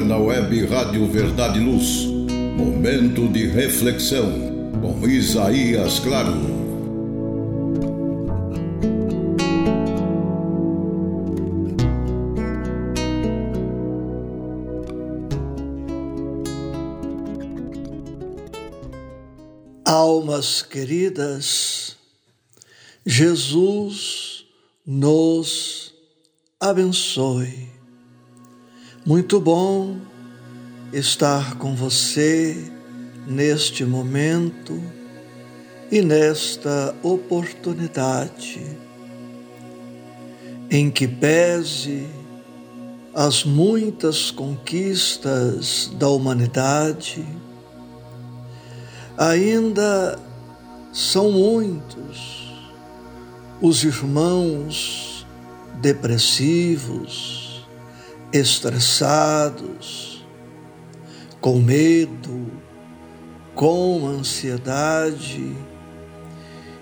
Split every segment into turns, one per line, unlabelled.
agora na web Rádio Verdade e Luz. Momento de reflexão com Isaías Claro.
Almas queridas, Jesus nos abençoe. Muito bom estar com você neste momento e nesta oportunidade em que pese as muitas conquistas da humanidade, ainda são muitos os irmãos depressivos, estressados, com medo, com ansiedade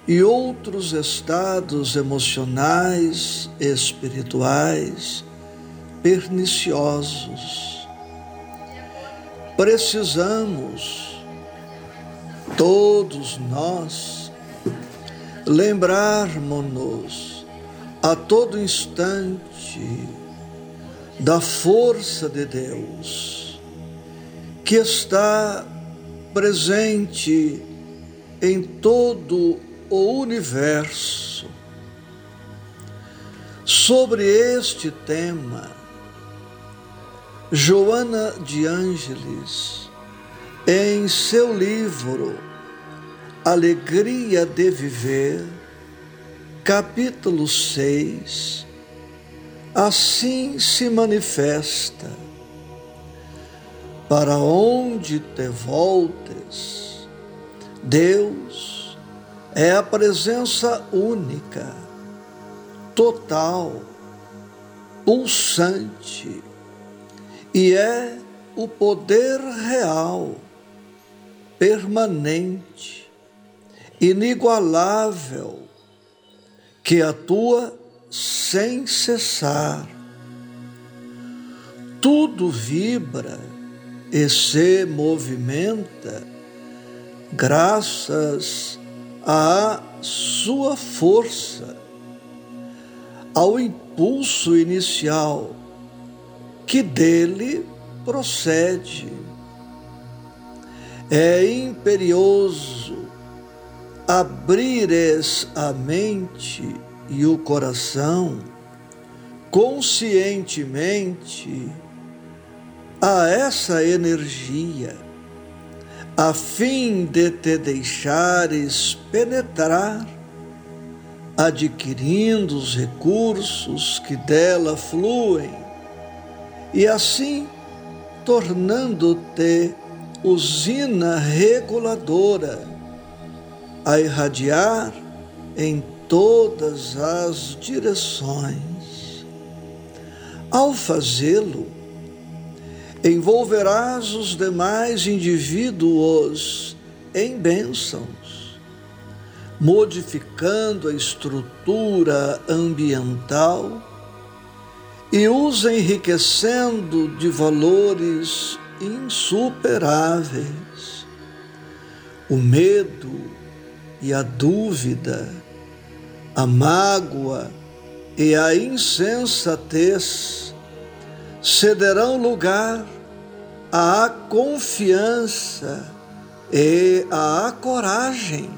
e outros estados emocionais e espirituais perniciosos. Precisamos, todos nós, lembrarmos-nos a todo instante da força de Deus, que está presente em todo o universo. Sobre este tema, Joana de Ângeles, em seu livro Alegria de Viver, capítulo 6, assim se manifesta. Para onde te voltes, Deus é a presença única, total, pulsante, e é o poder real, permanente, inigualável, que atua sem cessar. Tudo vibra e se movimenta graças à sua força, ao impulso inicial que dele procede. É imperioso abrires a mente e o coração conscientemente a essa energia, a fim de te deixares penetrar, adquirindo os recursos que dela fluem, e assim tornando-te usina reguladora a irradiar em todas as direções. Ao fazê-lo, envolverás os demais indivíduos em bênçãos, modificando a estrutura ambiental e os enriquecendo de valores insuperáveis. O medo e a dúvida a mágoa e a insensatez cederão lugar à confiança e à coragem,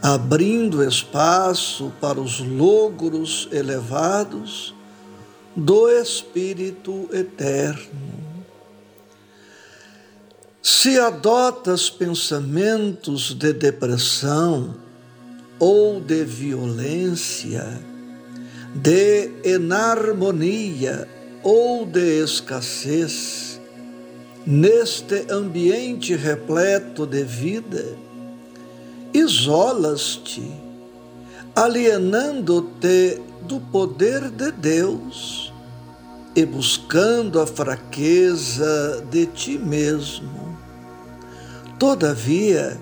abrindo espaço para os logros elevados do Espírito Eterno. Se adotas pensamentos de depressão, ou de violência, de inarmonia ou de escassez, neste ambiente repleto de vida, isolas-te, alienando-te do poder de Deus e buscando a fraqueza de ti mesmo. Todavia,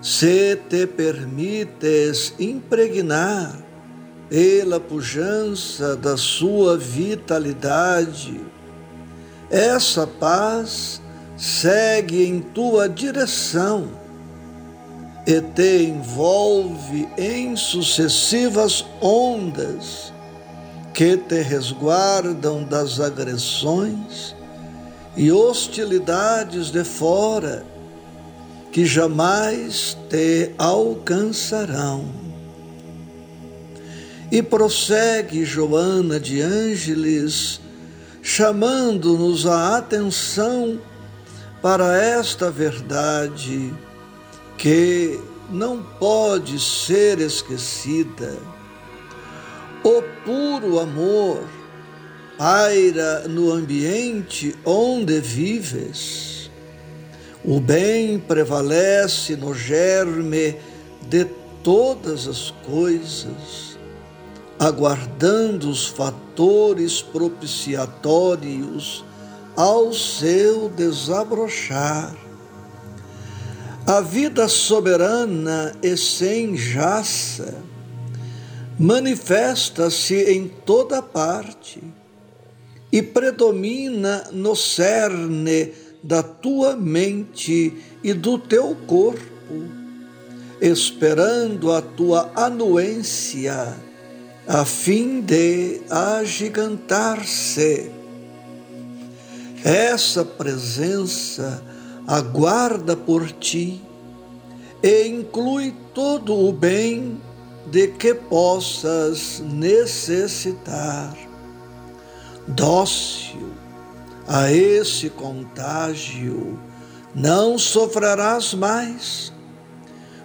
se te permites impregnar pela pujança da sua vitalidade, essa paz segue em tua direção e te envolve em sucessivas ondas que te resguardam das agressões e hostilidades de fora que jamais te alcançarão. E prossegue Joana de Ângeles, chamando-nos a atenção para esta verdade que não pode ser esquecida. O puro amor paira no ambiente onde vives. O bem prevalece no germe de todas as coisas, aguardando os fatores propiciatórios ao seu desabrochar. A vida soberana e sem jaça manifesta-se em toda parte e predomina no cerne da tua mente e do teu corpo, esperando a tua anuência, a fim de agigantar-se. Essa presença aguarda por ti e inclui todo o bem de que possas necessitar. Dócil a esse contágio, não sofrerás mais,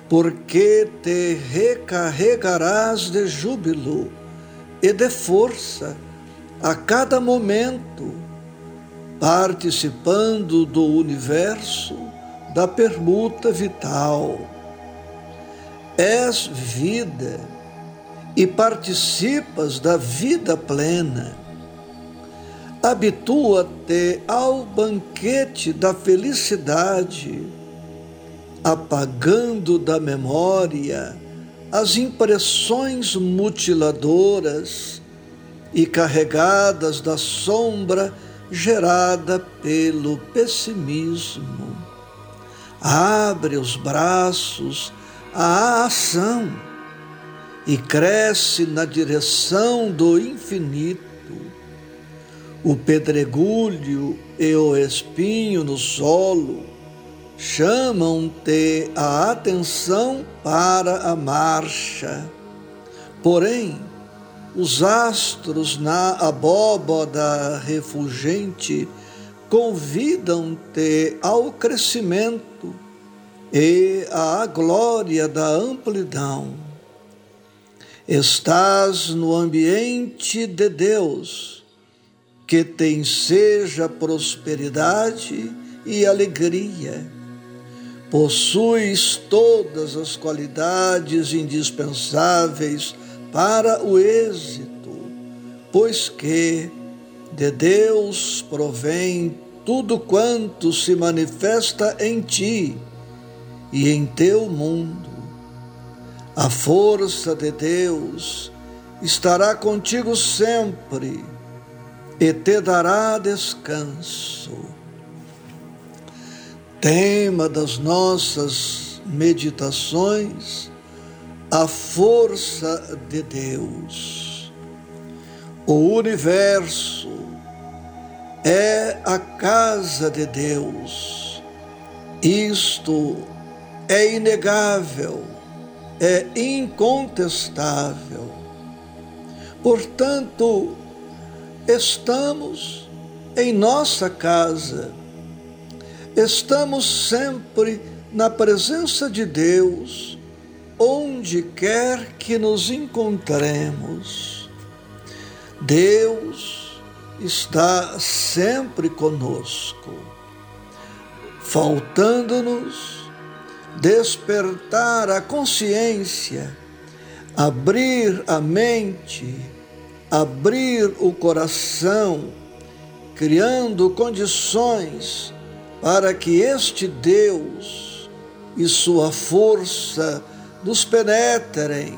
porque te recarregarás de júbilo e de força a cada momento participando do universo da permuta vital. És vida e participas da vida plena. Habitua-te ao banquete da felicidade, apagando da memória as impressões mutiladoras e carregadas da sombra gerada pelo pessimismo. Abre os braços à ação e cresce na direção do infinito. O pedregulho e o espinho no solo chamam-te a atenção para a marcha. Porém, os astros na abóboda refulgente convidam-te ao crescimento e à glória da amplidão. Estás no ambiente de Deus, que tem seja prosperidade e alegria. Possuis todas as qualidades indispensáveis para o êxito, pois que de Deus provém tudo quanto se manifesta em ti e em teu mundo. A força de Deus estará contigo sempre e te dará descanso. Tema das nossas meditações a força de Deus. O universo é a casa de Deus. Isto é inegável, é incontestável. Portanto, estamos em nossa casa, estamos sempre na presença de Deus onde quer que nos encontremos, Deus está sempre conosco, faltando-nos despertar a consciência, abrir a mente, abrir o coração, criando condições para que este Deus e sua força nos penetrem,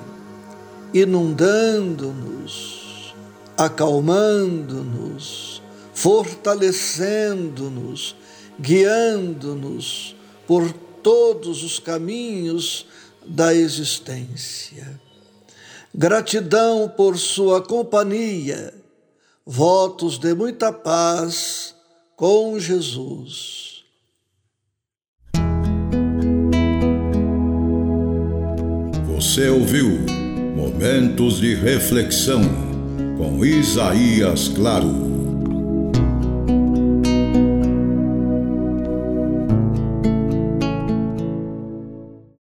inundando-nos, acalmando-nos, fortalecendo-nos, guiando-nos por todos os caminhos da existência. Gratidão por sua companhia, votos de muita paz com Jesus.
Você ouviu Momentos de Reflexão com Isaías Claro.